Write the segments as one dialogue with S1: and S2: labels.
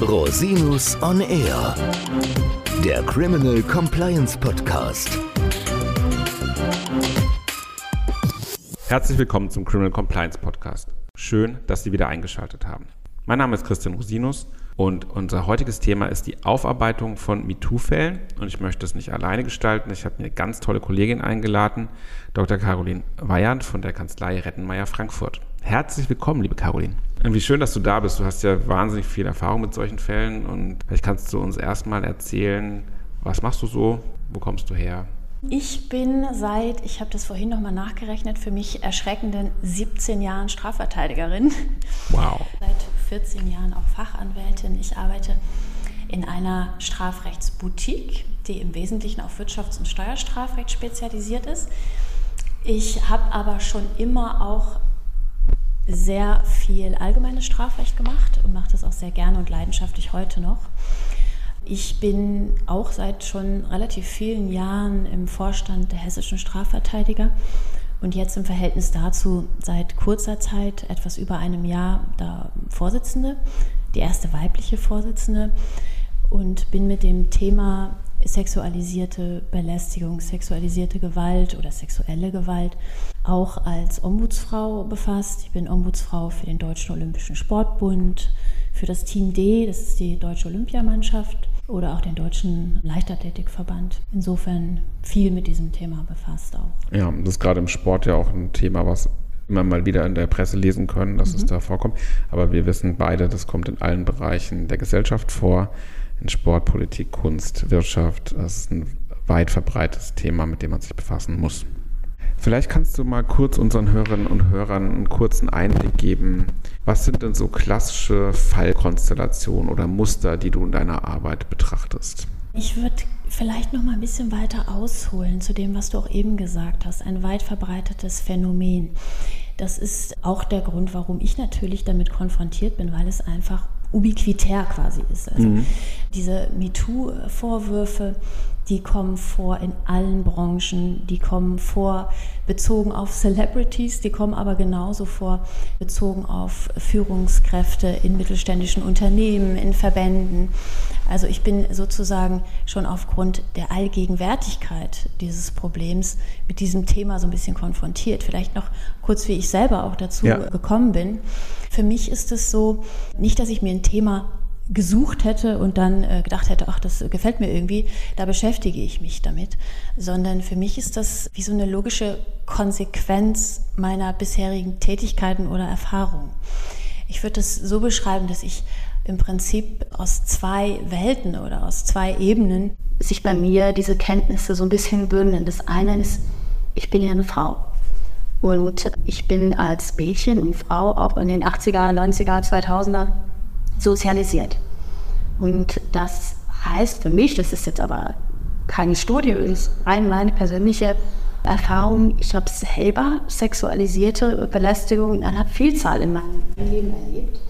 S1: Rosinus on Air, der Criminal Compliance Podcast.
S2: Herzlich willkommen zum Criminal Compliance Podcast. Schön, dass Sie wieder eingeschaltet haben. Mein Name ist Christian Rosinus und unser heutiges Thema ist die Aufarbeitung von MeToo-Fällen. Und ich möchte es nicht alleine gestalten. Ich habe mir eine ganz tolle Kollegin eingeladen, Dr. Caroline Weyand von der Kanzlei Rettenmeier Frankfurt. Herzlich willkommen, liebe Caroline. Irgendwie schön, dass du da bist. Du hast ja wahnsinnig viel Erfahrung mit solchen Fällen und vielleicht kannst du uns erstmal erzählen, was machst du so, wo kommst du her?
S3: Ich bin seit, ich habe das vorhin nochmal nachgerechnet, für mich erschreckenden 17 Jahren Strafverteidigerin.
S2: Wow.
S3: Seit 14 Jahren auch Fachanwältin. Ich arbeite in einer Strafrechtsboutique, die im Wesentlichen auf Wirtschafts- und Steuerstrafrecht spezialisiert ist. Ich habe aber schon immer auch sehr viel allgemeines Strafrecht gemacht und mache das auch sehr gerne und leidenschaftlich heute noch. Ich bin auch seit schon relativ vielen Jahren im Vorstand der hessischen Strafverteidiger und jetzt im Verhältnis dazu seit kurzer Zeit, etwas über einem Jahr, da Vorsitzende, die erste weibliche Vorsitzende und bin mit dem Thema sexualisierte Belästigung, sexualisierte Gewalt oder sexuelle Gewalt auch als Ombudsfrau befasst. Ich bin Ombudsfrau für den Deutschen Olympischen Sportbund, für das Team D, das ist die deutsche Olympiamannschaft oder auch den Deutschen Leichtathletikverband. Insofern viel mit diesem Thema befasst auch.
S2: Ja, das ist gerade im Sport ja auch ein Thema, was immer mal wieder in der Presse lesen können, dass mhm. es da vorkommt. Aber wir wissen beide, das kommt in allen Bereichen der Gesellschaft vor. In Sport, Politik, Kunst, Wirtschaft. Das ist ein weit verbreitetes Thema, mit dem man sich befassen muss. Vielleicht kannst du mal kurz unseren Hörerinnen und Hörern einen kurzen Einblick geben. Was sind denn so klassische Fallkonstellationen oder Muster, die du in deiner Arbeit betrachtest?
S3: Ich würde vielleicht noch mal ein bisschen weiter ausholen zu dem, was du auch eben gesagt hast. Ein weit verbreitetes Phänomen. Das ist auch der Grund, warum ich natürlich damit konfrontiert bin, weil es einfach ubiquitär quasi ist. Also mhm. Diese MeToo-Vorwürfe, die kommen vor in allen Branchen, die kommen vor bezogen auf Celebrities, die kommen aber genauso vor bezogen auf Führungskräfte in mittelständischen Unternehmen, in Verbänden. Also ich bin sozusagen schon aufgrund der Allgegenwärtigkeit dieses Problems mit diesem Thema so ein bisschen konfrontiert. Vielleicht noch kurz, wie ich selber auch dazu ja. gekommen bin. Für mich ist es so, nicht, dass ich mir ein Thema gesucht hätte und dann äh, gedacht hätte, ach, das gefällt mir irgendwie, da beschäftige ich mich damit, sondern für mich ist das wie so eine logische Konsequenz meiner bisherigen Tätigkeiten oder Erfahrungen. Ich würde das so beschreiben, dass ich im Prinzip aus zwei Welten oder aus zwei Ebenen
S4: sich bei mir diese Kenntnisse so ein bisschen bündeln. Das eine ist, ich bin ja eine Frau. Und ich bin als Mädchen und Frau auch in den 80er, 90er, 2000er sozialisiert. Und das heißt für mich, das ist jetzt aber keine Studie, ist rein meine persönliche Erfahrung, ich habe selber sexualisierte Belästigung in einer Vielzahl in meinem Leben erlebt.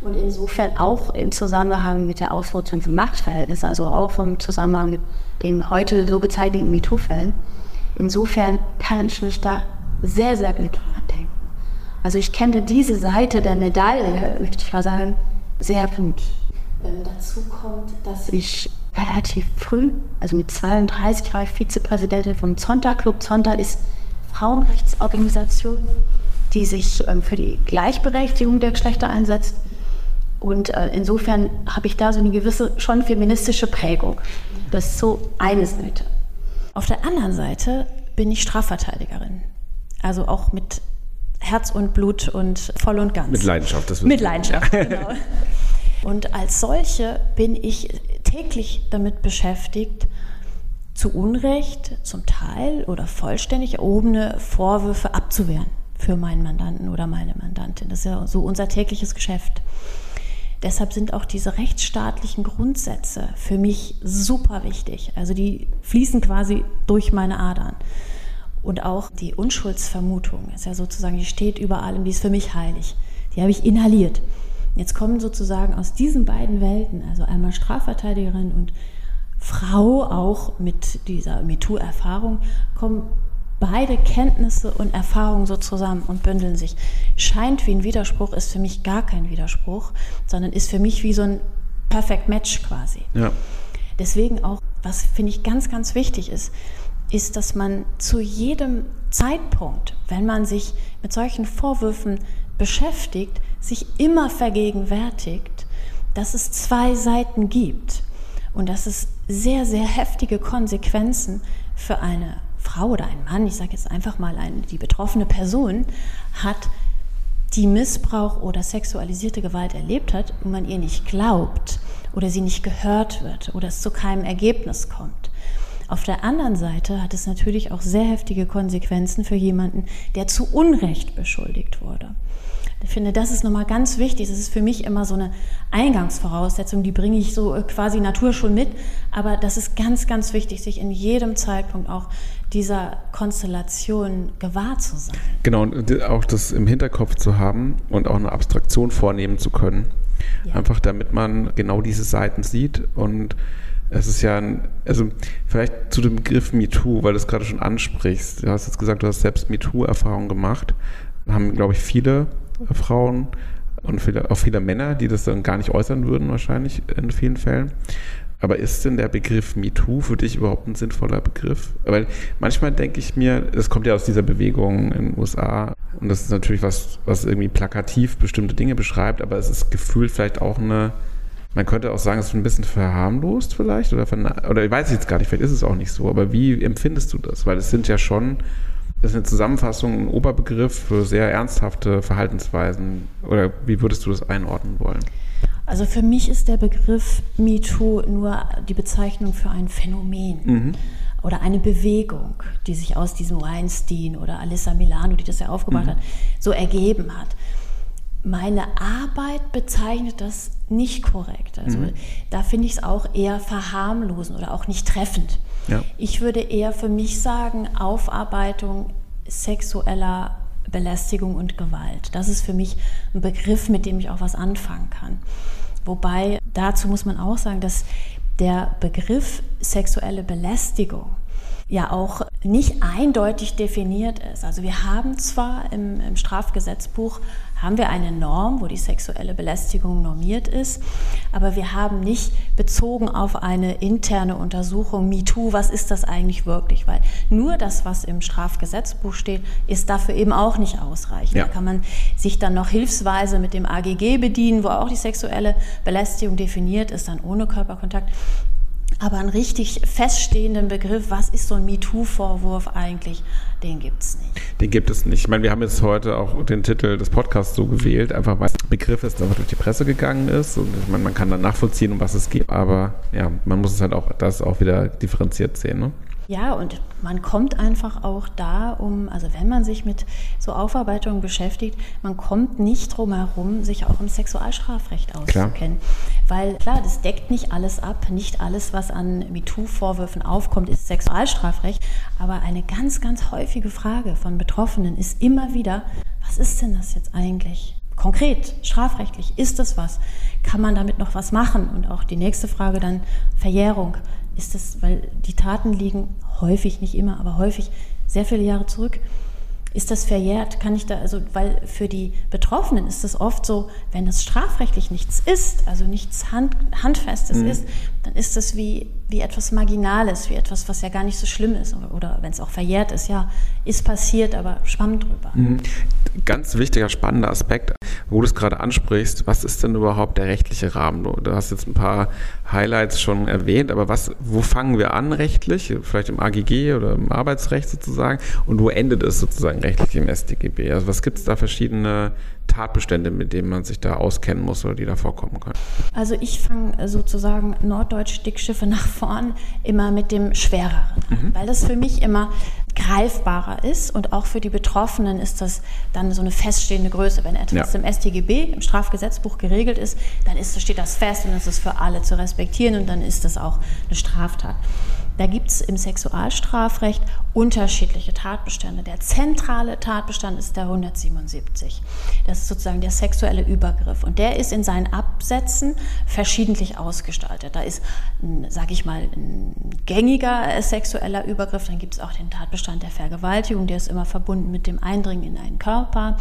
S4: Und insofern auch im Zusammenhang mit der Ausnutzung von Machtverhältnissen, also auch im Zusammenhang mit den heute so bezeichneten MeToo-Fällen. Insofern kann ich mich da sehr, sehr gut dran denken. Also ich kenne diese Seite der Medaille, möchte ich mal sagen, sehr gut. Ähm, dazu kommt, dass ich relativ früh, also mit 32 war ich Vizepräsidentin vom Zonta Club. Zonta ist Frauenrechtsorganisation, die sich ähm, für die Gleichberechtigung der Geschlechter einsetzt. Und äh, insofern habe ich da so eine gewisse, schon feministische Prägung. Das ist so eine Seite.
S3: Auf der anderen Seite bin ich Strafverteidigerin. Also auch mit Herz und Blut und voll und ganz.
S2: Mit Leidenschaft,
S3: das Mit Leidenschaft, genau. Und als solche bin ich täglich damit beschäftigt, zu Unrecht zum Teil oder vollständig erhobene Vorwürfe abzuwehren für meinen Mandanten oder meine Mandantin. Das ist ja so unser tägliches Geschäft. Deshalb sind auch diese rechtsstaatlichen Grundsätze für mich super wichtig. Also die fließen quasi durch meine Adern. Und auch die Unschuldsvermutung ist ja sozusagen, die steht über allem, die ist für mich heilig. Die habe ich inhaliert. Jetzt kommen sozusagen aus diesen beiden Welten, also einmal Strafverteidigerin und Frau auch mit dieser MeToo-Erfahrung, kommen beide Kenntnisse und Erfahrungen so zusammen und bündeln sich. Scheint wie ein Widerspruch, ist für mich gar kein Widerspruch, sondern ist für mich wie so ein Perfect Match quasi.
S2: Ja.
S3: Deswegen auch, was finde ich ganz, ganz wichtig ist, ist, dass man zu jedem Zeitpunkt, wenn man sich mit solchen Vorwürfen beschäftigt, sich immer vergegenwärtigt, dass es zwei Seiten gibt und dass es sehr, sehr heftige Konsequenzen für eine Frau oder ein Mann, ich sage jetzt einfach mal eine, die betroffene Person, hat, die Missbrauch oder sexualisierte Gewalt erlebt hat und man ihr nicht glaubt oder sie nicht gehört wird oder es zu keinem Ergebnis kommt. Auf der anderen Seite hat es natürlich auch sehr heftige Konsequenzen für jemanden, der zu Unrecht beschuldigt wurde. Ich finde, das ist nochmal ganz wichtig. Das ist für mich immer so eine Eingangsvoraussetzung, die bringe ich so quasi Natur schon mit. Aber das ist ganz, ganz wichtig, sich in jedem Zeitpunkt auch dieser Konstellation gewahr zu sein.
S2: Genau, und auch das im Hinterkopf zu haben und auch eine Abstraktion vornehmen zu können. Ja. Einfach damit man genau diese Seiten sieht und es ist ja ein, also vielleicht zu dem Begriff MeToo, weil du es gerade schon ansprichst. Du hast jetzt gesagt, du hast selbst MeToo-Erfahrungen gemacht. Haben, glaube ich, viele Frauen und viele, auch viele Männer, die das dann gar nicht äußern würden, wahrscheinlich in vielen Fällen. Aber ist denn der Begriff MeToo für dich überhaupt ein sinnvoller Begriff? Weil manchmal denke ich mir, es kommt ja aus dieser Bewegung in den USA und das ist natürlich was, was irgendwie plakativ bestimmte Dinge beschreibt, aber es ist gefühlt vielleicht auch eine, man könnte auch sagen, es ist ein bisschen verharmlost vielleicht oder, oder ich weiß jetzt gar nicht, vielleicht ist es auch nicht so, aber wie empfindest du das? Weil es sind ja schon das ist eine Zusammenfassung, ein Oberbegriff für sehr ernsthafte Verhaltensweisen. Oder wie würdest du das einordnen wollen?
S3: Also für mich ist der Begriff MeToo nur die Bezeichnung für ein Phänomen mhm. oder eine Bewegung, die sich aus diesem Weinstein oder Alissa Milano, die das ja aufgebaut mhm. hat, so ergeben hat. Meine Arbeit bezeichnet das nicht korrekt. Also mhm. da finde ich es auch eher verharmlosen oder auch nicht treffend. Ja. Ich würde eher für mich sagen, Aufarbeitung sexueller Belästigung und Gewalt. Das ist für mich ein Begriff, mit dem ich auch was anfangen kann. Wobei dazu muss man auch sagen, dass der Begriff sexuelle Belästigung ja auch nicht eindeutig definiert ist. Also wir haben zwar im, im, Strafgesetzbuch haben wir eine Norm, wo die sexuelle Belästigung normiert ist, aber wir haben nicht bezogen auf eine interne Untersuchung MeToo, was ist das eigentlich wirklich? Weil nur das, was im Strafgesetzbuch steht, ist dafür eben auch nicht ausreichend. Ja. Da kann man sich dann noch hilfsweise mit dem AGG bedienen, wo auch die sexuelle Belästigung definiert ist, dann ohne Körperkontakt. Aber einen richtig feststehenden Begriff, was ist so ein MeToo-Vorwurf eigentlich, den gibt es nicht.
S2: Den gibt es nicht. Ich meine, wir haben jetzt heute auch den Titel des Podcasts so gewählt, einfach weil der Begriff ist, der durch die Presse gegangen ist. Und ich meine, man kann dann nachvollziehen, um was es geht. Aber ja, man muss es halt auch, das auch wieder differenziert sehen. Ne?
S3: Ja, und man kommt einfach auch da um, also wenn man sich mit so Aufarbeitungen beschäftigt, man kommt nicht drum herum, sich auch im Sexualstrafrecht auszukennen. Klar. Weil klar, das deckt nicht alles ab, nicht alles, was an MeToo-Vorwürfen aufkommt, ist Sexualstrafrecht. Aber eine ganz, ganz häufige Frage von Betroffenen ist immer wieder, was ist denn das jetzt eigentlich? Konkret, strafrechtlich, ist das was? Kann man damit noch was machen? Und auch die nächste Frage dann, Verjährung ist das, weil die Taten liegen häufig, nicht immer, aber häufig sehr viele Jahre zurück. Ist das verjährt? Kann ich da, also, weil für die Betroffenen ist es oft so, wenn es strafrechtlich nichts ist, also nichts Hand, Handfestes mhm. ist, dann ist das wie, wie etwas Marginales, wie etwas, was ja gar nicht so schlimm ist. Oder, oder wenn es auch verjährt ist, ja, ist passiert, aber schwamm drüber. Mhm.
S2: Ganz wichtiger, spannender Aspekt, wo du es gerade ansprichst, was ist denn überhaupt der rechtliche Rahmen? Du hast jetzt ein paar Highlights schon erwähnt, aber was, wo fangen wir an rechtlich? Vielleicht im AGG oder im Arbeitsrecht sozusagen und wo endet es sozusagen rechtlich im StGB? Also was gibt es da verschiedene Tatbestände, mit denen man sich da auskennen muss oder die da vorkommen können?
S3: Also ich fange sozusagen norddeutsche Dickschiffe nach vorn immer mit dem Schwereren an, mhm. weil das für mich immer greifbarer ist und auch für die Betroffenen ist das dann so eine feststehende Größe. Wenn etwas ja. im StGB, im Strafgesetzbuch geregelt ist, dann ist, steht das fest und es ist für alle zu respektieren und dann ist das auch eine Straftat. Da gibt es im Sexualstrafrecht unterschiedliche Tatbestände. Der zentrale Tatbestand ist der 177. Das ist sozusagen der sexuelle Übergriff. Und der ist in seinen Absätzen verschiedentlich ausgestaltet. Da ist, sage ich mal, ein gängiger sexueller Übergriff. Dann gibt es auch den Tatbestand der Vergewaltigung. Der ist immer verbunden mit dem Eindringen in einen Körper.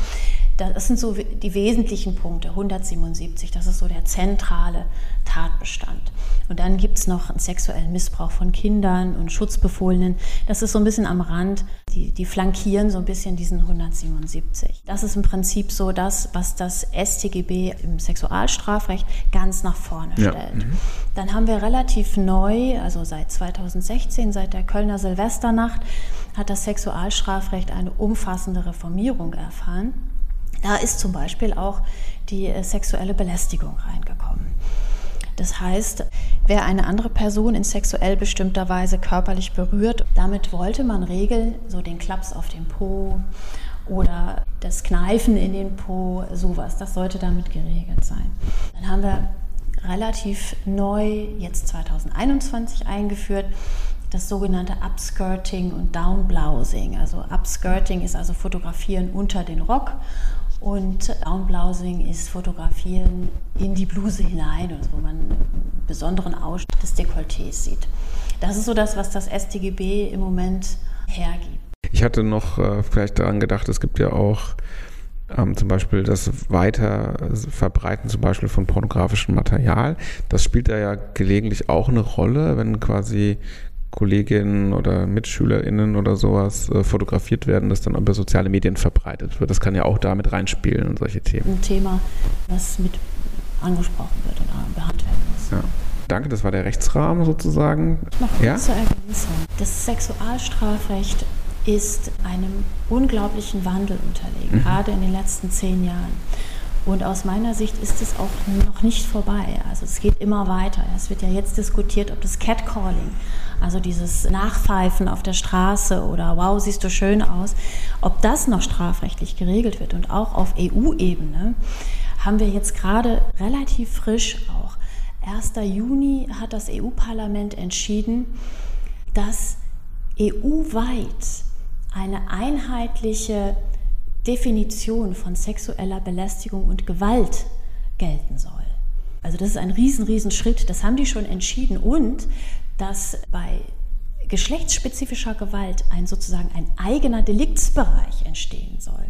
S3: Das sind so die wesentlichen Punkte, 177, das ist so der zentrale Tatbestand. Und dann gibt es noch einen sexuellen Missbrauch von Kindern und Schutzbefohlenen. Das ist so ein bisschen am Rand, die, die flankieren so ein bisschen diesen 177. Das ist im Prinzip so das, was das StGB im Sexualstrafrecht ganz nach vorne stellt. Ja. Mhm. Dann haben wir relativ neu, also seit 2016, seit der Kölner Silvesternacht, hat das Sexualstrafrecht eine umfassende Reformierung erfahren. Da ist zum Beispiel auch die äh, sexuelle Belästigung reingekommen. Das heißt, wer eine andere Person in sexuell bestimmter Weise körperlich berührt, damit wollte man regeln, so den Klaps auf den Po oder das Kneifen in den Po, sowas. Das sollte damit geregelt sein. Dann haben wir relativ neu, jetzt 2021 eingeführt, das sogenannte Upskirting und Downblousing. Also Upskirting ist also Fotografieren unter den Rock und Downblousing ist Fotografieren in die Bluse hinein, wo man einen besonderen Ausschnitt des Dekolletés sieht. Das ist so das, was das StGB im Moment hergibt.
S2: Ich hatte noch äh, vielleicht daran gedacht, es gibt ja auch ähm, zum Beispiel das weiter Verbreiten zum Beispiel von pornografischem Material. Das spielt da ja gelegentlich auch eine Rolle, wenn quasi Kolleginnen oder MitschülerInnen oder sowas äh, fotografiert werden, das dann über soziale Medien verbreitet wird. Das kann ja auch damit reinspielen und solche Themen.
S3: Ein Thema, was mit angesprochen wird und behandelt werden muss.
S2: Ja. Danke, das war der Rechtsrahmen sozusagen.
S3: Noch ja? zur Ergänzung. Das Sexualstrafrecht ist einem unglaublichen Wandel unterlegen, mhm. gerade in den letzten zehn Jahren. Und aus meiner Sicht ist es auch noch nicht vorbei. Also es geht immer weiter. Es wird ja jetzt diskutiert, ob das Catcalling, also dieses Nachpfeifen auf der Straße oder wow, siehst du schön aus, ob das noch strafrechtlich geregelt wird. Und auch auf EU-Ebene haben wir jetzt gerade relativ frisch auch. 1. Juni hat das EU-Parlament entschieden, dass EU-weit eine einheitliche Definition von sexueller Belästigung und Gewalt gelten soll. Also das ist ein riesen, riesen Schritt. Das haben die schon entschieden. Und dass bei geschlechtsspezifischer Gewalt ein sozusagen ein eigener Deliktsbereich entstehen soll.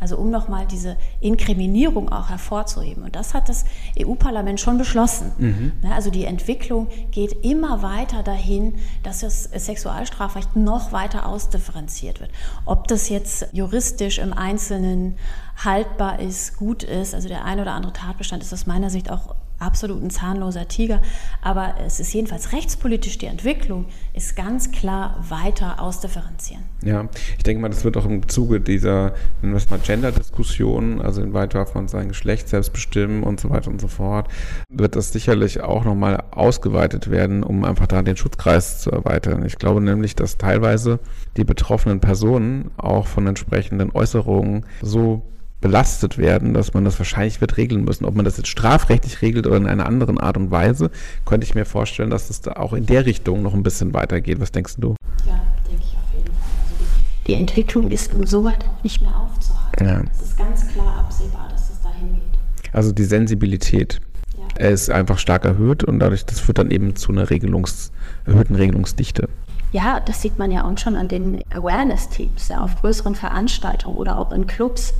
S3: Also um nochmal diese Inkriminierung auch hervorzuheben. Und das hat das EU-Parlament schon beschlossen. Mhm. Ne, also die Entwicklung geht immer weiter dahin, dass das Sexualstrafrecht noch weiter ausdifferenziert wird. Ob das jetzt juristisch im Einzelnen haltbar ist, gut ist, also der ein oder andere Tatbestand ist aus meiner Sicht auch absolut ein zahnloser Tiger. Aber es ist jedenfalls rechtspolitisch die Entwicklung, ist ganz klar weiter ausdifferenzieren.
S2: Ja, ich denke mal, das wird auch im Zuge dieser, nennen wir es mal Gender-Diskussion, also inwieweit darf man sein Geschlecht selbst bestimmen und so weiter und so fort, wird das sicherlich auch nochmal ausgeweitet werden, um einfach da den Schutzkreis zu erweitern. Ich glaube nämlich, dass teilweise die betroffenen Personen auch von entsprechenden Äußerungen so belastet werden, dass man das wahrscheinlich wird regeln müssen. Ob man das jetzt strafrechtlich regelt oder in einer anderen Art und Weise, könnte ich mir vorstellen, dass es da auch in der Richtung noch ein bisschen weitergeht. Was denkst du?
S3: Ja, denke ich auf jeden Fall. Also die, die, Entwicklung ist insoweit nicht mehr aufzuhalten. Ja. Es ist ganz klar absehbar, dass es dahin geht.
S2: Also die Sensibilität ja. ist einfach stark erhöht und dadurch, das führt dann eben zu einer Regelungs, erhöhten Regelungsdichte.
S4: Ja, das sieht man ja auch schon an den Awareness-Teams, ja, auf größeren Veranstaltungen oder auch in Clubs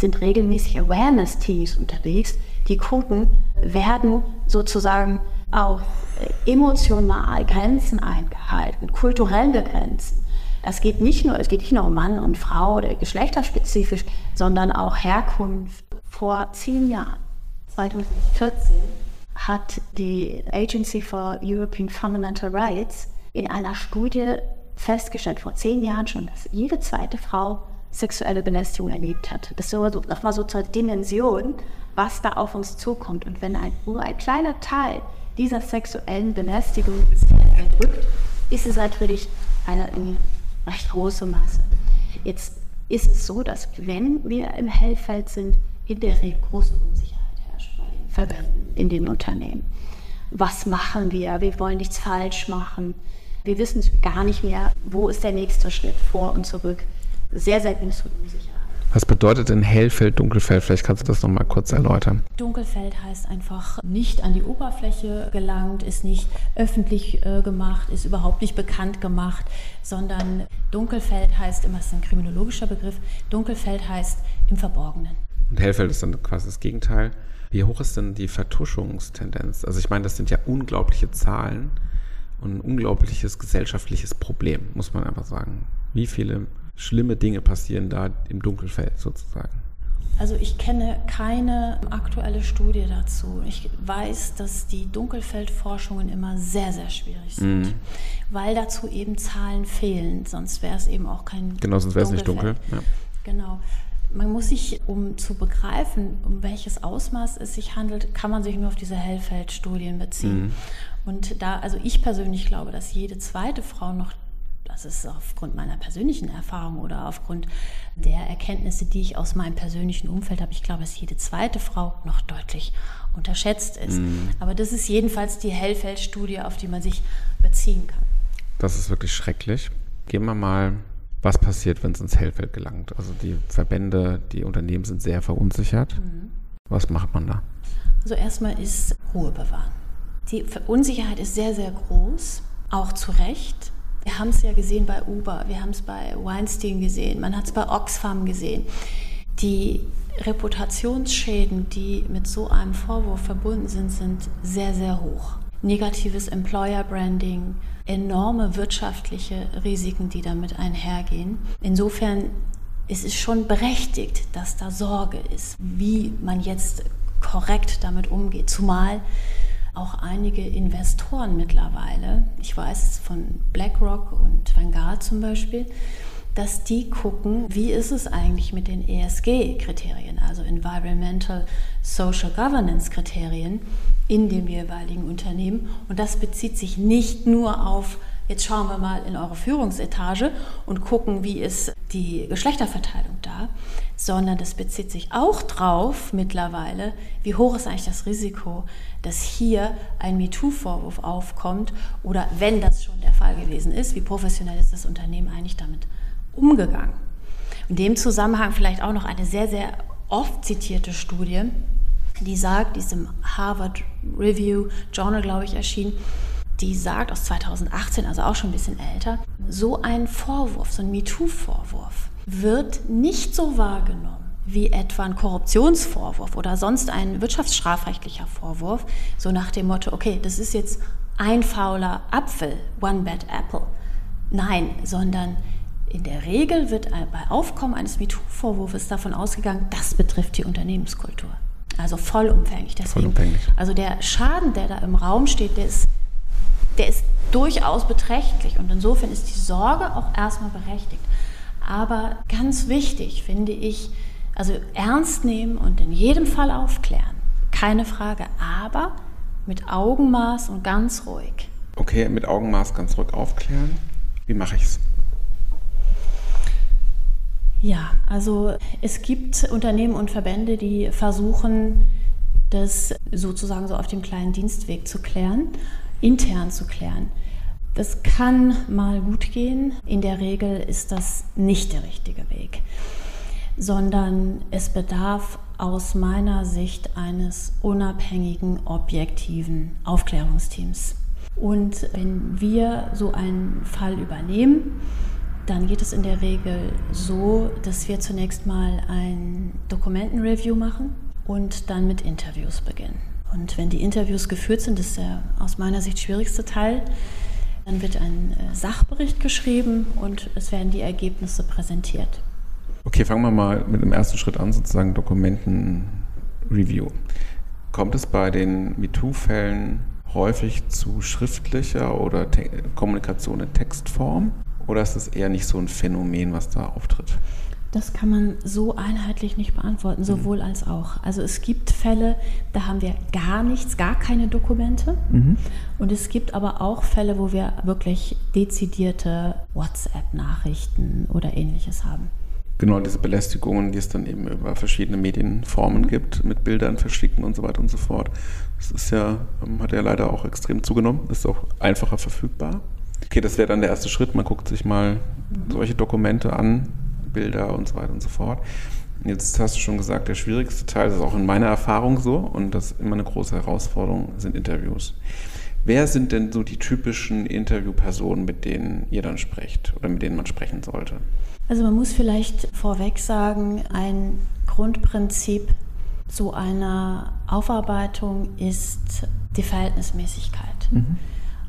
S4: sind regelmäßig Awareness-Teams unterwegs, die gucken, werden sozusagen auch äh, emotional Grenzen eingehalten, kulturelle Grenzen. Das geht nicht nur, es geht nicht nur um Mann und Frau oder geschlechterspezifisch, sondern auch Herkunft. Vor zehn Jahren, 2014, hat die Agency for European Fundamental Rights in einer Studie festgestellt, vor zehn Jahren schon, dass jede zweite Frau sexuelle Belästigung erlebt hat. Das war so, war so zur Dimension, was da auf uns zukommt. Und wenn ein, nur ein kleiner Teil dieser sexuellen Belästigung erdrückt, ist es natürlich eine, eine recht große Masse. Jetzt ist es so, dass wenn wir im Hellfeld sind, in der Regel große Unsicherheit herrscht bei den Verbänden in den Unternehmen. Was machen wir? Wir wollen nichts falsch machen. Wir wissen gar nicht mehr, wo ist der nächste Schritt vor und zurück sehr, sehr große Unsicherheit.
S2: Was bedeutet denn Hellfeld, Dunkelfeld? Vielleicht kannst du das noch mal kurz erläutern.
S3: Dunkelfeld heißt einfach nicht an die Oberfläche gelangt, ist nicht öffentlich äh, gemacht, ist überhaupt nicht bekannt gemacht, sondern Dunkelfeld heißt immer, es ist ein kriminologischer Begriff, Dunkelfeld heißt im Verborgenen.
S2: Und Hellfeld ist dann quasi das Gegenteil. Wie hoch ist denn die Vertuschungstendenz? Also ich meine, das sind ja unglaubliche Zahlen und ein unglaubliches gesellschaftliches Problem, muss man einfach sagen. Wie viele schlimme Dinge passieren da im Dunkelfeld sozusagen?
S3: Also ich kenne keine aktuelle Studie dazu. Ich weiß, dass die Dunkelfeldforschungen immer sehr, sehr schwierig sind, mhm. weil dazu eben Zahlen fehlen. Sonst wäre es eben auch kein
S2: Genau, sonst wäre es nicht dunkel. Ja.
S3: Genau. Man muss sich, um zu begreifen, um welches Ausmaß es sich handelt, kann man sich nur auf diese Hellfeld-Studien beziehen. Mhm. Und da, also ich persönlich glaube, dass jede zweite Frau noch das ist aufgrund meiner persönlichen Erfahrung oder aufgrund der Erkenntnisse, die ich aus meinem persönlichen Umfeld habe. Ich glaube, dass jede zweite Frau noch deutlich unterschätzt ist. Mhm. Aber das ist jedenfalls die Hellfeld-Studie, auf die man sich beziehen kann.
S2: Das ist wirklich schrecklich. Gehen wir mal, was passiert, wenn es ins Hellfeld gelangt. Also die Verbände, die Unternehmen sind sehr verunsichert. Mhm. Was macht man da?
S3: Also erstmal ist Ruhe bewahren. Die Unsicherheit ist sehr, sehr groß, auch zu Recht. Wir haben es ja gesehen bei Uber, wir haben es bei Weinstein gesehen, man hat es bei Oxfam gesehen. Die Reputationsschäden, die mit so einem Vorwurf verbunden sind, sind sehr, sehr hoch. Negatives Employer Branding, enorme wirtschaftliche Risiken, die damit einhergehen. Insofern ist es schon berechtigt, dass da Sorge ist, wie man jetzt korrekt damit umgeht. Zumal auch einige Investoren mittlerweile, ich weiß von BlackRock und Vanguard zum Beispiel, dass die gucken, wie ist es eigentlich mit den ESG-Kriterien, also Environmental Social Governance-Kriterien in dem jeweiligen Unternehmen. Und das bezieht sich nicht nur auf, jetzt schauen wir mal in eure Führungsetage und gucken, wie ist die Geschlechterverteilung da, sondern das bezieht sich auch drauf mittlerweile, wie hoch ist eigentlich das Risiko, dass hier ein MeToo-Vorwurf aufkommt oder wenn das schon der Fall gewesen ist, wie professionell ist das Unternehmen eigentlich damit umgegangen. In dem Zusammenhang vielleicht auch noch eine sehr, sehr oft zitierte Studie, die sagt, die ist im Harvard Review Journal, glaube ich, erschienen, die sagt aus 2018, also auch schon ein bisschen älter, so ein Vorwurf, so ein MeToo-Vorwurf wird nicht so wahrgenommen wie etwa ein Korruptionsvorwurf oder sonst ein wirtschaftsstrafrechtlicher Vorwurf, so nach dem Motto, okay, das ist jetzt ein fauler Apfel, one bad apple. Nein, sondern in der Regel wird bei Aufkommen eines MeToo-Vorwurfs davon ausgegangen, das betrifft die Unternehmenskultur. Also vollumfänglich. Deswegen, vollumfänglich. Also der Schaden, der da im Raum steht, der ist, der ist durchaus beträchtlich. Und insofern ist die Sorge auch erstmal berechtigt. Aber ganz wichtig finde ich, also ernst nehmen und in jedem Fall aufklären. Keine Frage. Aber mit Augenmaß und ganz ruhig.
S2: Okay, mit Augenmaß ganz ruhig aufklären. Wie mache ich es?
S3: Ja, also es gibt Unternehmen und Verbände, die versuchen, das sozusagen so auf dem kleinen Dienstweg zu klären, intern zu klären. Das kann mal gut gehen. In der Regel ist das nicht der richtige Weg, sondern es bedarf aus meiner Sicht eines unabhängigen, objektiven Aufklärungsteams. Und wenn wir so einen Fall übernehmen, dann geht es in der Regel so, dass wir zunächst mal ein Dokumentenreview machen und dann mit Interviews beginnen. Und wenn die Interviews geführt sind, ist der aus meiner Sicht schwierigste Teil, dann wird ein äh, Sachbericht geschrieben und es werden die Ergebnisse präsentiert.
S2: Okay, fangen wir mal mit dem ersten Schritt an, sozusagen Dokumentenreview. Kommt es bei den MeToo-Fällen häufig zu schriftlicher oder Te Kommunikation in Textform? Oder ist es eher nicht so ein Phänomen, was da auftritt?
S3: Das kann man so einheitlich nicht beantworten, sowohl mhm. als auch. Also es gibt Fälle, da haben wir gar nichts, gar keine Dokumente. Mhm. Und es gibt aber auch Fälle, wo wir wirklich dezidierte WhatsApp-Nachrichten oder ähnliches haben.
S2: Genau, diese Belästigungen, die es dann eben über verschiedene Medienformen gibt, mit Bildern verschicken und so weiter und so fort. Das ist ja, ähm, hat ja leider auch extrem zugenommen, ist auch einfacher verfügbar. Okay, das wäre dann der erste Schritt. Man guckt sich mal mhm. solche Dokumente an, Bilder und so weiter und so fort. Jetzt hast du schon gesagt, der schwierigste Teil, das ist auch in meiner Erfahrung so und das ist immer eine große Herausforderung, sind Interviews. Wer sind denn so die typischen Interviewpersonen, mit denen ihr dann sprecht oder mit denen man sprechen sollte?
S3: Also man muss vielleicht vorweg sagen, ein Grundprinzip so einer Aufarbeitung ist die Verhältnismäßigkeit. Mhm.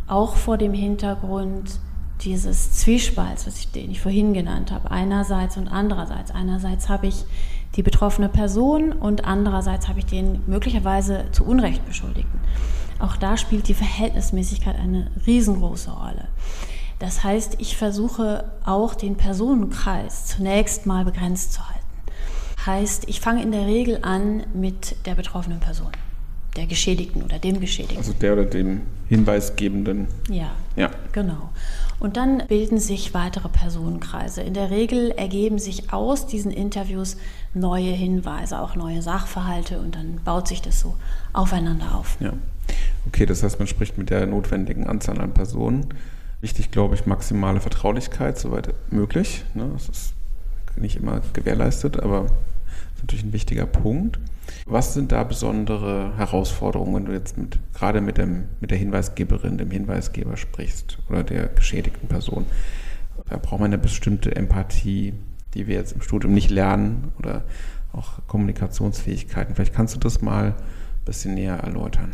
S3: Auch vor dem Hintergrund dieses Zwiespalts, was ich, den ich vorhin genannt habe, einerseits und andererseits. Einerseits habe ich die betroffene Person und andererseits habe ich den möglicherweise zu Unrecht Beschuldigten. Auch da spielt die Verhältnismäßigkeit eine riesengroße Rolle. Das heißt, ich versuche auch den Personenkreis zunächst mal begrenzt zu halten. Heißt, ich fange in der Regel an mit der betroffenen Person, der Geschädigten oder dem Geschädigten.
S2: Also der oder dem Hinweisgebenden.
S3: Ja, ja. genau. Und dann bilden sich weitere Personenkreise. In der Regel ergeben sich aus diesen Interviews neue Hinweise, auch neue Sachverhalte und dann baut sich das so aufeinander auf.
S2: Ja. Okay, das heißt, man spricht mit der notwendigen Anzahl an Personen. Wichtig, glaube ich, maximale Vertraulichkeit, soweit möglich. Ne? Das ist nicht immer gewährleistet, aber ist natürlich ein wichtiger Punkt. Was sind da besondere Herausforderungen, wenn du jetzt mit, gerade mit, dem, mit der Hinweisgeberin, dem Hinweisgeber sprichst oder der geschädigten Person? Da braucht man eine bestimmte Empathie, die wir jetzt im Studium nicht lernen oder auch Kommunikationsfähigkeiten. Vielleicht kannst du das mal ein bisschen näher erläutern.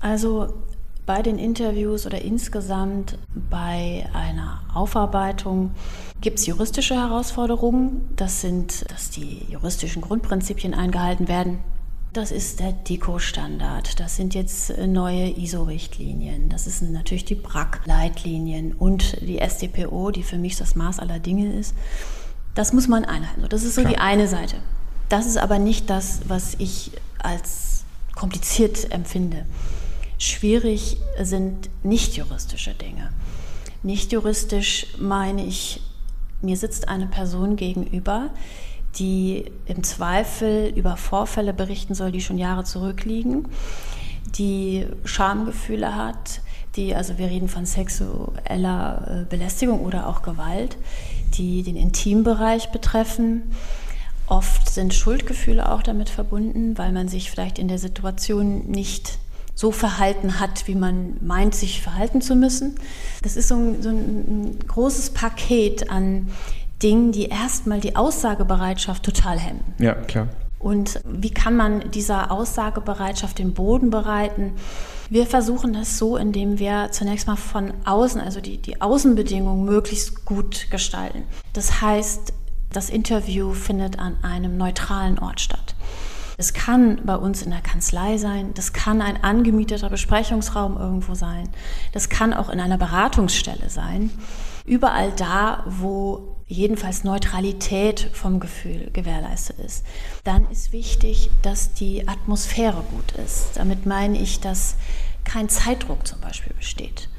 S3: Also bei den Interviews oder insgesamt bei einer Aufarbeitung gibt es juristische Herausforderungen. Das sind, dass die juristischen Grundprinzipien eingehalten werden. Das ist der DICO-Standard. Das sind jetzt neue ISO-Richtlinien. Das sind natürlich die BRAC-Leitlinien und die SDPO, die für mich das Maß aller Dinge ist. Das muss man einhalten. Das ist so Klar. die eine Seite. Das ist aber nicht das, was ich als kompliziert empfinde. Schwierig sind nicht juristische Dinge. Nicht juristisch meine ich, mir sitzt eine Person gegenüber, die im Zweifel über Vorfälle berichten soll, die schon Jahre zurückliegen, die Schamgefühle hat, die, also wir reden von sexueller äh, Belästigung oder auch Gewalt, die den Intimbereich betreffen. Oft sind Schuldgefühle auch damit verbunden, weil man sich vielleicht in der Situation nicht so verhalten hat, wie man meint, sich verhalten zu müssen. Das ist so ein, so ein großes Paket an Dingen, die erstmal die Aussagebereitschaft total hemmen.
S2: Ja, klar.
S3: Und wie kann man dieser Aussagebereitschaft den Boden bereiten? Wir versuchen das so, indem wir zunächst mal von außen, also die, die Außenbedingungen möglichst gut gestalten. Das heißt, das Interview findet an einem neutralen Ort statt. Es kann bei uns in der Kanzlei sein, das kann ein angemieteter Besprechungsraum irgendwo sein, das kann auch in einer Beratungsstelle sein. Überall da, wo jedenfalls Neutralität vom Gefühl gewährleistet ist. Dann ist wichtig, dass die Atmosphäre gut ist. Damit meine ich, dass kein Zeitdruck zum Beispiel besteht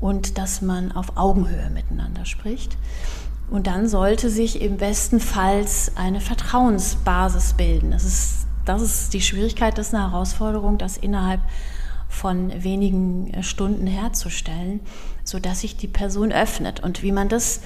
S3: und dass man auf Augenhöhe miteinander spricht. Und dann sollte sich im besten Fall eine Vertrauensbasis bilden. Das ist das ist die Schwierigkeit, das ist eine Herausforderung, das innerhalb von wenigen äh, Stunden herzustellen, sodass sich die Person öffnet. Und wie man das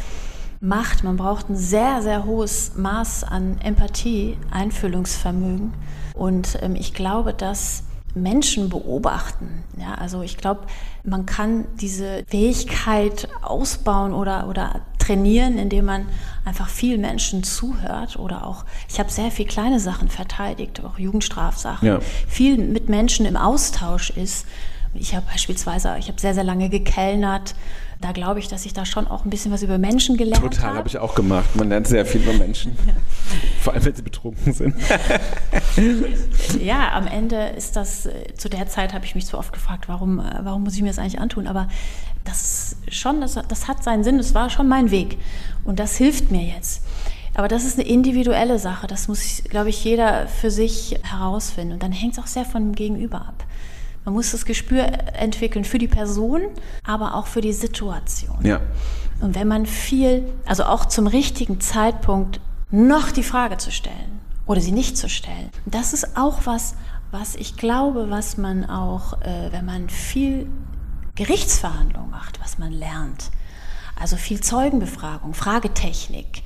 S3: macht, man braucht ein sehr, sehr hohes Maß an Empathie, Einfühlungsvermögen. Und ähm, ich glaube, dass Menschen beobachten. Ja, also ich glaube, man kann diese Fähigkeit ausbauen oder, oder trainieren, indem man einfach viel Menschen zuhört oder auch, ich habe sehr viel kleine Sachen verteidigt, auch Jugendstrafsachen, ja. viel mit Menschen im Austausch ist. Ich habe beispielsweise, ich habe sehr, sehr lange gekellnert, da glaube ich, dass ich da schon auch ein bisschen was über Menschen gelernt habe.
S2: Total, habe ich auch gemacht. Man lernt sehr viel über Menschen. Ja. Vor allem, wenn sie betrunken sind.
S3: ja, am Ende ist das, äh, zu der Zeit habe ich mich so oft gefragt, warum, äh, warum muss ich mir das eigentlich antun? Aber das schon, das, das hat seinen Sinn, das war schon mein Weg. Und das hilft mir jetzt. Aber das ist eine individuelle Sache. Das muss, glaube ich, jeder für sich herausfinden. Und dann hängt es auch sehr von dem Gegenüber ab. Man muss das Gespür entwickeln für die Person, aber auch für die Situation.
S2: Ja.
S3: Und wenn man viel, also auch zum richtigen Zeitpunkt noch die Frage zu stellen oder sie nicht zu stellen, das ist auch was, was ich glaube, was man auch, äh, wenn man viel Gerichtsverhandlung macht, was man lernt. Also viel Zeugenbefragung, Fragetechnik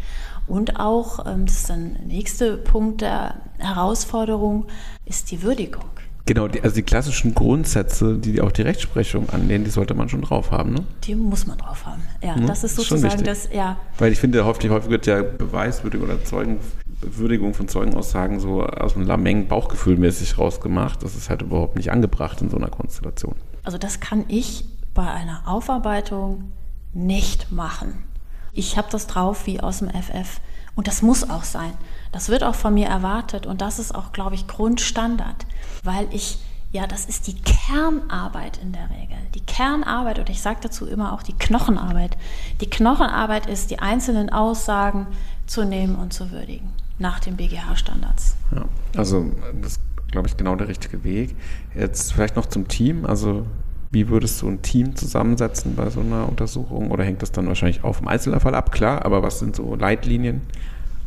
S3: und auch, ähm, das ist dann der nächste Punkt der Herausforderung, ist die Würdigung.
S2: Genau, also die klassischen Grundsätze, die auch die Rechtsprechung anlehnen, die sollte man schon drauf haben, ne?
S3: Die muss man drauf haben. Ja,
S2: Mhm,
S3: das ist sozusagen das, ja.
S2: Weil ich finde, häufig, häufig wird ja Beweiswürdigung oder Zeugenwürdigung von Zeugenaussagen so aus einem Lameng Bauchgefühlmäßig rausgemacht. Das ist halt überhaupt nicht angebracht in so einer Konstellation.
S3: Also das kann ich bei einer Aufarbeitung nicht machen. Ich habe das drauf wie aus dem FF. Und das muss auch sein. Das wird auch von mir erwartet. Und das ist auch, glaube ich, Grundstandard. Weil ich, ja, das ist die Kernarbeit in der Regel. Die Kernarbeit, und ich sage dazu immer auch die Knochenarbeit. Die Knochenarbeit ist, die einzelnen Aussagen zu nehmen und zu würdigen. Nach den BGH-Standards.
S2: Ja, also das glaube ich, genau der richtige Weg. Jetzt vielleicht noch zum Team. Also wie würdest du ein Team zusammensetzen bei so einer Untersuchung? Oder hängt das dann wahrscheinlich auch vom Einzelfall ab? Klar, aber was sind so Leitlinien?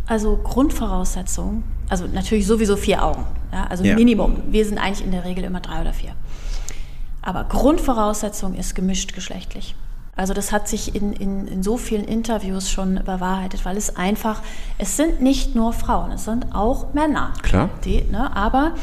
S3: Also Grundvoraussetzung, also natürlich sowieso vier Augen, ja, also
S2: Ja.
S3: Minimum. Wir sind eigentlich in der Regel immer drei oder vier. Aber Grundvoraussetzung ist gemischt geschlechtlich. Also das hat sich in, in, in so vielen Interviews schon bewahrheitet, weil es einfach, es sind nicht nur Frauen, es sind auch Männer.
S2: Klar.
S3: Die, ne, aber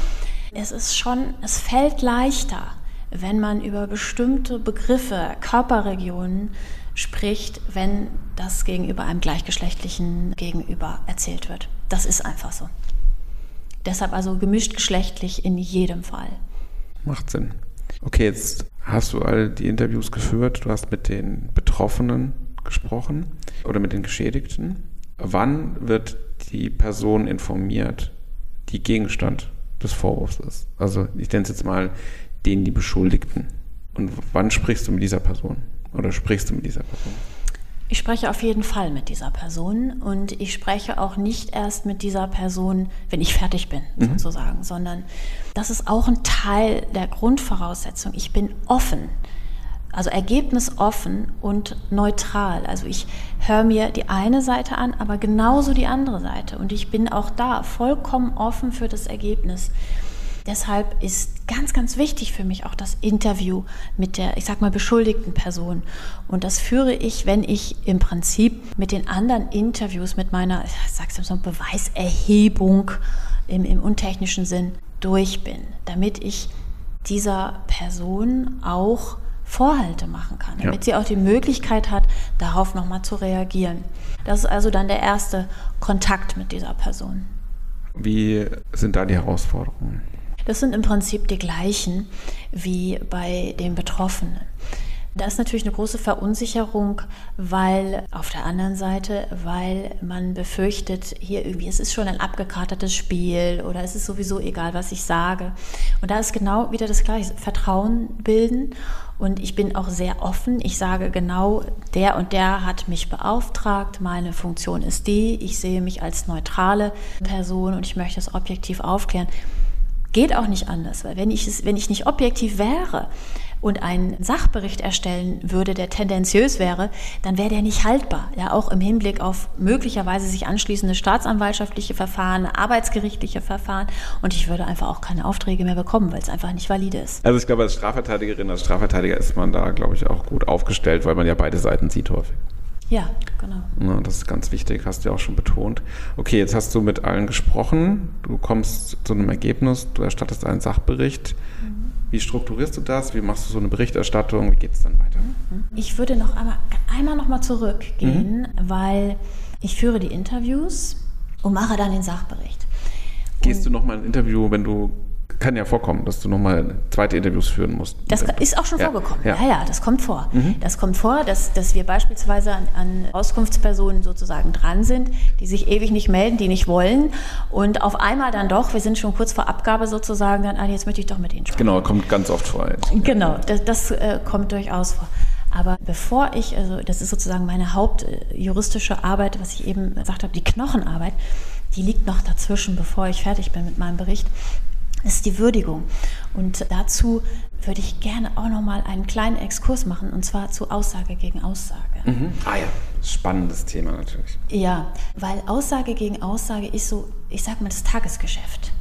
S3: es ist schon, es fällt leichter, wenn man über bestimmte Begriffe, Körperregionen spricht, wenn das gegenüber einem gleichgeschlechtlichen Gegenüber erzählt wird. Das ist einfach so. Deshalb also gemischt geschlechtlich in jedem Fall.
S2: Macht Sinn. Okay, jetzt hast du all die Interviews geführt, du hast mit den Betroffenen gesprochen oder mit den Geschädigten. Wann wird die Person informiert, die Gegenstand des Vorwurfs ist? Also ich nenne es jetzt mal den, die Beschuldigten. Und wann sprichst du mit dieser Person? Oder sprichst du mit dieser Person?
S3: Ich spreche auf jeden Fall mit dieser Person und ich spreche auch nicht erst mit dieser Person, wenn ich fertig bin, sozusagen, sondern das ist auch ein Teil der Grundvoraussetzung. Ich bin offen, also ergebnisoffen und neutral. Also ich höre mir die eine Seite an, aber genauso die andere Seite und ich bin auch da vollkommen offen für das Ergebnis. Deshalb ist ganz, ganz wichtig für mich auch das Interview mit der, ich sag mal, beschuldigten Person. Und das führe ich, wenn ich im Prinzip mit den anderen Interviews, mit meiner, ich sag's mal so, Beweiserhebung im, im untechnischen Sinn durch bin, damit ich dieser Person auch Vorhalte machen kann, damit
S2: Ja.
S3: sie auch die Möglichkeit hat, darauf nochmal zu reagieren. Das ist also dann der erste Kontakt mit dieser Person.
S2: Wie sind da die Herausforderungen?
S3: Das sind im Prinzip die gleichen wie bei den Betroffenen. Da ist natürlich eine große Verunsicherung, weil auf der anderen Seite, weil man befürchtet, hier irgendwie, es ist schon ein abgekartetes Spiel oder es ist sowieso egal, was ich sage. Und da ist genau wieder das Gleiche, Vertrauen bilden. Und ich bin auch sehr offen. Ich sage genau, der und der hat mich beauftragt. Meine Funktion ist die. Ich sehe mich als neutrale Person und ich möchte es objektiv aufklären. Geht auch nicht anders, weil wenn ich, es, wenn ich nicht objektiv wäre und einen Sachbericht erstellen würde, der tendenziös wäre, dann wäre der nicht haltbar. Ja, auch im Hinblick auf möglicherweise sich anschließende staatsanwaltschaftliche Verfahren, arbeitsgerichtliche Verfahren. Und ich würde einfach auch keine Aufträge mehr bekommen, weil es einfach nicht valide ist.
S2: Also ich glaube, als Strafverteidigerin, als Strafverteidiger ist man da, glaube ich, auch gut aufgestellt, weil man ja beide Seiten sieht häufig.
S3: Ja, genau.
S2: Das ist ganz wichtig, hast du ja auch schon betont. Okay, jetzt hast du mit allen gesprochen, du kommst zu einem Ergebnis, du erstattest einen Sachbericht. Wie strukturierst du das? Wie machst du so eine Berichterstattung? Wie geht es dann weiter?
S3: Ich würde noch einmal, einmal noch mal zurückgehen, weil ich führe die Interviews und mache dann den Sachbericht.
S2: Gehst du nochmal ein Interview, wenn du, kann ja vorkommen, dass du nochmal zweite Interviews führen musst.
S3: Das ist auch schon
S2: Ja,
S3: vorgekommen.
S2: ja.
S3: Ja. ja, das kommt vor. Das kommt vor, dass, dass wir beispielsweise an, an Auskunftspersonen sozusagen dran sind, die sich ewig nicht melden, die nicht wollen und auf einmal dann doch, wir sind schon kurz vor Abgabe sozusagen, dann, ah, jetzt möchte ich doch mit Ihnen sprechen.
S2: Genau, kommt ganz oft vor. Jetzt.
S3: Genau, das, das äh, kommt durchaus vor. Aber bevor ich, also das ist sozusagen meine hauptjuristische Arbeit, was ich eben gesagt habe, die Knochenarbeit, die liegt noch dazwischen, bevor ich fertig bin mit meinem Bericht, ist die Würdigung. Und dazu würde ich gerne auch noch mal einen kleinen Exkurs machen, und zwar zu Aussage gegen Aussage.
S2: Mhm. Ah ja, spannendes Thema natürlich.
S3: Ja, weil Aussage gegen Aussage ist so, ich sag mal, das Tagesgeschäft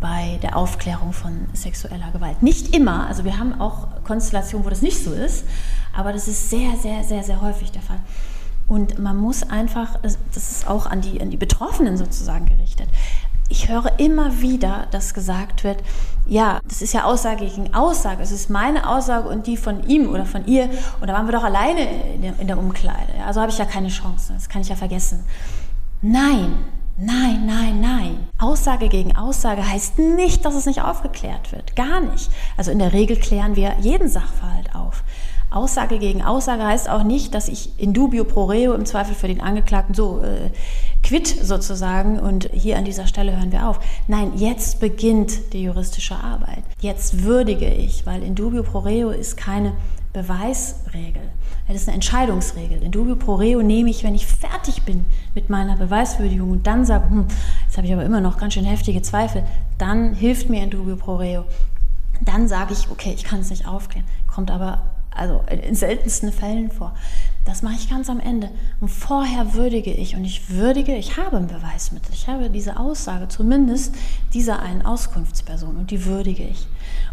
S3: bei der Aufklärung von sexueller Gewalt. Nicht immer, also wir haben auch Konstellationen, wo das nicht so ist, aber das ist sehr, sehr, sehr, sehr häufig der Fall. Und man muss einfach, das ist auch an die, an die Betroffenen sozusagen gerichtet, ich höre immer wieder, dass gesagt wird, ja, das ist ja Aussage gegen Aussage. Es ist meine Aussage und die von ihm oder von ihr. Und da waren wir doch alleine in der, Umkleide. Also habe ich ja keine Chance. Das kann ich ja vergessen. Nein, nein, nein, nein. Aussage gegen Aussage heißt nicht, dass es nicht aufgeklärt wird. Gar nicht. Also in der Regel klären wir jeden Sachverhalt auf. Aussage gegen Aussage heißt auch nicht, dass ich in dubio pro reo im Zweifel für den Angeklagten so äh, quitt sozusagen und hier an dieser Stelle hören wir auf. Nein, jetzt beginnt die juristische Arbeit. Jetzt würdige ich, weil in dubio pro reo ist keine Beweisregel. Das ist eine Entscheidungsregel. In dubio pro reo nehme ich, wenn ich fertig bin mit meiner Beweiswürdigung und dann sage, hm, jetzt habe ich aber immer noch ganz schön heftige Zweifel, dann hilft mir in dubio pro reo. Dann sage ich, okay, ich kann es nicht aufklären. Kommt aber also in seltensten Fällen vor. Das mache ich ganz am Ende. Und vorher würdige ich und ich würdige, ich habe ein Beweismittel. Ich habe diese Aussage zumindest dieser einen Auskunftsperson und die würdige ich.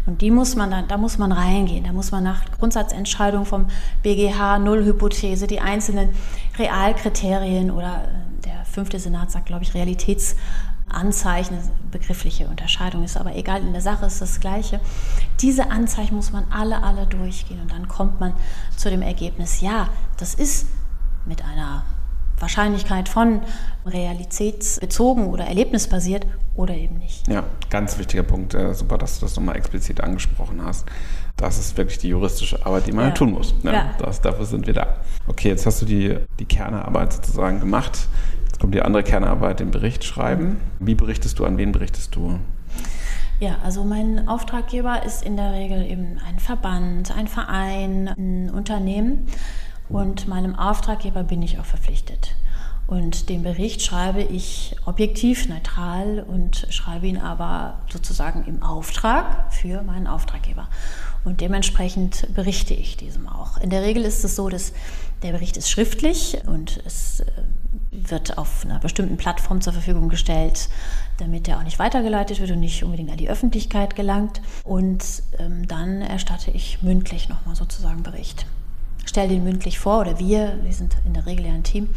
S3: Und die muss man dann, da muss man reingehen. Da muss man nach Grundsatzentscheidung vom BGH Nullhypothese die einzelnen Realkriterien oder äh, der fünfte Senat sagt, glaube ich, Realitäts Anzeichen, begriffliche Unterscheidung ist aber egal, in der Sache ist das Gleiche. Diese Anzeichen muss man alle, alle durchgehen und dann kommt man zu dem Ergebnis, ja, das ist mit einer Wahrscheinlichkeit von realitätsbezogen oder erlebnisbasiert oder eben nicht.
S2: Ja, ganz wichtiger Punkt. Äh, super, dass du das nochmal explizit angesprochen hast. Das ist wirklich die juristische Arbeit, die man ja. tun muss. Ja, ja. Das, dafür sind wir da. Okay, jetzt hast du die, die Kernarbeit sozusagen gemacht. Jetzt kommt die andere Kernarbeit, den Bericht schreiben. Wie berichtest du, an wen berichtest du?
S3: Ja, also mein Auftraggeber ist in der Regel eben ein Verband, ein Verein, ein Unternehmen und meinem Auftraggeber bin ich auch verpflichtet. Und den Bericht schreibe ich objektiv, neutral und schreibe ihn aber sozusagen im Auftrag für meinen Auftraggeber. Und dementsprechend berichte ich diesem auch. In der Regel ist es so, dass der Bericht ist schriftlich und es äh, wird auf einer bestimmten Plattform zur Verfügung gestellt, damit er auch nicht weitergeleitet wird und nicht unbedingt an die Öffentlichkeit gelangt. Und ähm, dann erstatte ich mündlich nochmal sozusagen Bericht. Stelle den mündlich vor oder wir, wir sind in der Regel ja ein Team,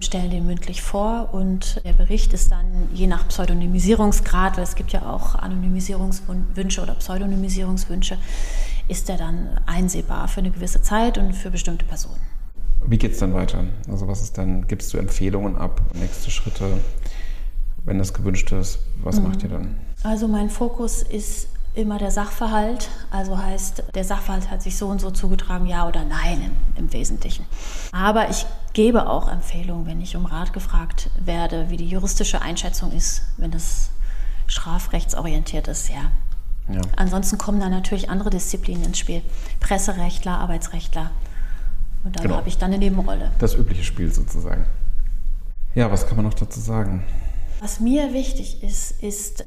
S3: stellen den mündlich vor und der Bericht ist dann je nach Pseudonymisierungsgrad, weil es gibt ja auch Anonymisierungswünsche oder Pseudonymisierungswünsche, ist er dann einsehbar für eine gewisse Zeit und für bestimmte Personen.
S2: Wie geht es dann weiter? Also was ist dann, gibst du Empfehlungen ab, nächste Schritte, wenn das gewünscht ist? Was mhm. macht ihr dann?
S3: Also mein Fokus ist immer der Sachverhalt. Also heißt, der Sachverhalt hat sich so und so zugetragen, ja oder nein im, im, Wesentlichen. Aber ich gebe auch Empfehlungen, wenn ich um Rat gefragt werde, wie die juristische Einschätzung ist, wenn das strafrechtsorientiert ist, ja. ja. Ansonsten kommen da natürlich andere Disziplinen ins Spiel. Presserechtler, Arbeitsrechtler. Und da genau. habe ich dann eine Nebenrolle.
S2: Das übliche Spiel sozusagen. Ja, was kann man noch dazu sagen?
S3: Was mir wichtig ist, ist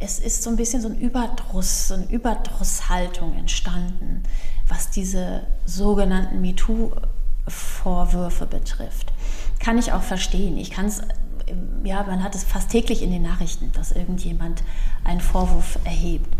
S3: es ist so ein bisschen so ein Überdruss, so eine Überdrusshaltung entstanden, was diese sogenannten MeToo-Vorwürfe betrifft. Kann ich auch verstehen. Ich kann es, ja, man hat es fast täglich in den Nachrichten, dass irgendjemand einen Vorwurf erhebt.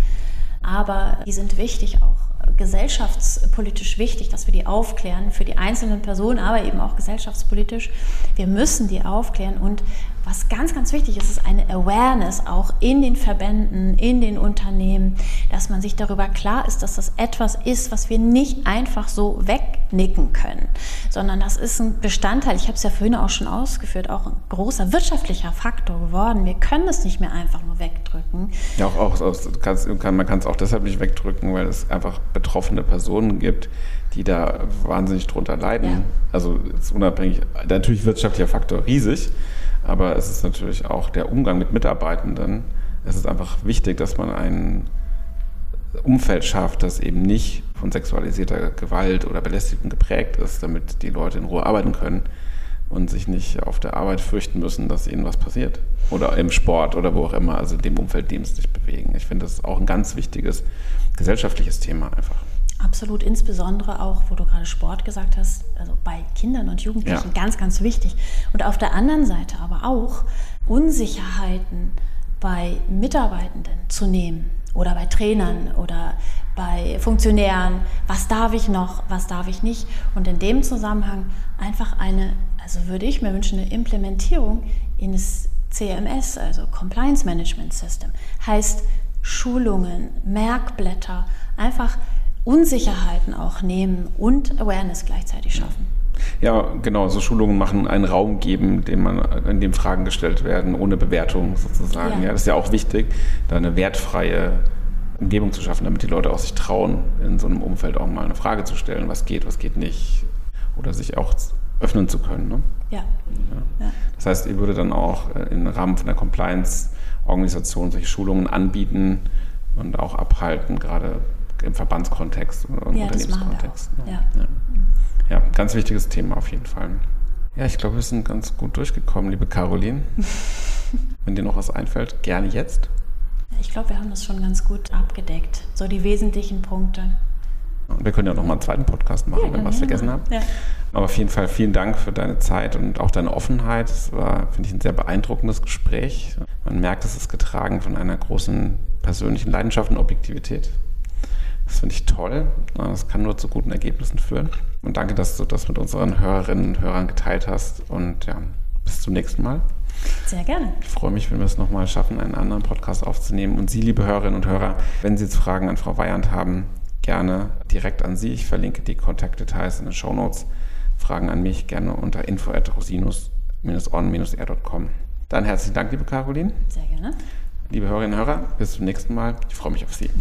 S3: Aber die sind wichtig auch gesellschaftspolitisch wichtig, dass wir die aufklären, für die einzelnen Personen, aber eben auch gesellschaftspolitisch. Wir müssen die aufklären und was ganz, ganz wichtig ist, ist eine Awareness auch in den Verbänden, in den Unternehmen, dass man sich darüber klar ist, dass das etwas ist, was wir nicht einfach so wegnicken können, sondern das ist ein Bestandteil, ich habe es ja vorhin auch schon ausgeführt, auch ein großer wirtschaftlicher Faktor geworden. Wir können es nicht mehr einfach nur wegdrücken.
S2: Ja, auch, auch man kann es auch deshalb nicht wegdrücken, weil es einfach betroffene Personen gibt, die da wahnsinnig drunter leiden. Ja. Also ist unabhängig, natürlich wirtschaftlicher Faktor riesig, aber es ist natürlich auch der Umgang mit Mitarbeitenden. Es ist einfach wichtig, dass man ein Umfeld schafft, das eben nicht von sexualisierter Gewalt oder Belästigung geprägt ist, damit die Leute in Ruhe arbeiten können und sich nicht auf der Arbeit fürchten müssen, dass ihnen was passiert. Oder im Sport oder wo auch immer, also in dem Umfeld, in dem sie sich bewegen. Ich finde, das ist auch ein ganz wichtiges gesellschaftliches Thema einfach.
S3: Absolut, insbesondere auch, wo du gerade Sport gesagt hast, also bei Kindern und Jugendlichen ja. ganz, ganz wichtig. Und auf der anderen Seite aber auch Unsicherheiten bei Mitarbeitenden zu nehmen oder bei Trainern oder bei Funktionären. Was darf ich noch, was darf ich nicht? Und in dem Zusammenhang einfach eine, also würde ich mir wünschen, eine Implementierung in das CMS, also Compliance Management System, heißt Schulungen, Merkblätter, einfach Unsicherheiten auch nehmen und Awareness gleichzeitig schaffen.
S2: Ja, genau, so Schulungen machen einen Raum geben, dem man, in dem Fragen gestellt werden, ohne Bewertung sozusagen. Ja. ja. das ist ja auch wichtig, da eine wertfreie Umgebung zu schaffen, damit die Leute auch sich trauen, in so einem Umfeld auch mal eine Frage zu stellen, was geht, was geht nicht. Oder sich auch öffnen zu können. Ne?
S3: Ja.
S2: ja. Das heißt, ihr würdet dann auch äh, im Rahmen von der Compliance-Organisation solche Schulungen anbieten und auch abhalten, gerade im Verbandskontext oder im
S3: ja,
S2: Unternehmenskontext.
S3: Ne?
S2: Ja. ja. ganz wichtiges Thema auf jeden Fall. Ja, ich glaube, wir sind ganz gut durchgekommen, liebe Caroline. Wenn dir noch was einfällt, gerne jetzt.
S3: Ich glaube, wir haben das schon ganz gut abgedeckt. So die wesentlichen Punkte.
S2: Wir können ja noch mal einen zweiten Podcast machen, ja, wenn wir was vergessen haben. Ja. Aber auf jeden Fall vielen Dank für deine Zeit und auch deine Offenheit. Es war, finde ich, ein sehr beeindruckendes Gespräch. Man merkt, es ist getragen von einer großen persönlichen Leidenschaft und Objektivität. Das finde ich toll. Das kann nur zu guten Ergebnissen führen. Und danke, dass du das mit unseren Hörerinnen und Hörern geteilt hast. Und ja, bis zum nächsten Mal.
S3: Sehr gerne.
S2: Ich freue mich, wenn wir es nochmal schaffen, einen anderen Podcast aufzunehmen. Und Sie, liebe Hörerinnen und Hörer, wenn Sie jetzt Fragen an Frau Weyand haben, gerne direkt an Sie. Ich verlinke die Kontaktdetails in den Show Notes. Fragen an mich gerne unter info@rosinus-on-r.com. Dann herzlichen Dank, liebe Caroline.
S3: Sehr gerne.
S2: Liebe Hörerinnen und Hörer, bis zum nächsten Mal. Ich freue mich auf Sie.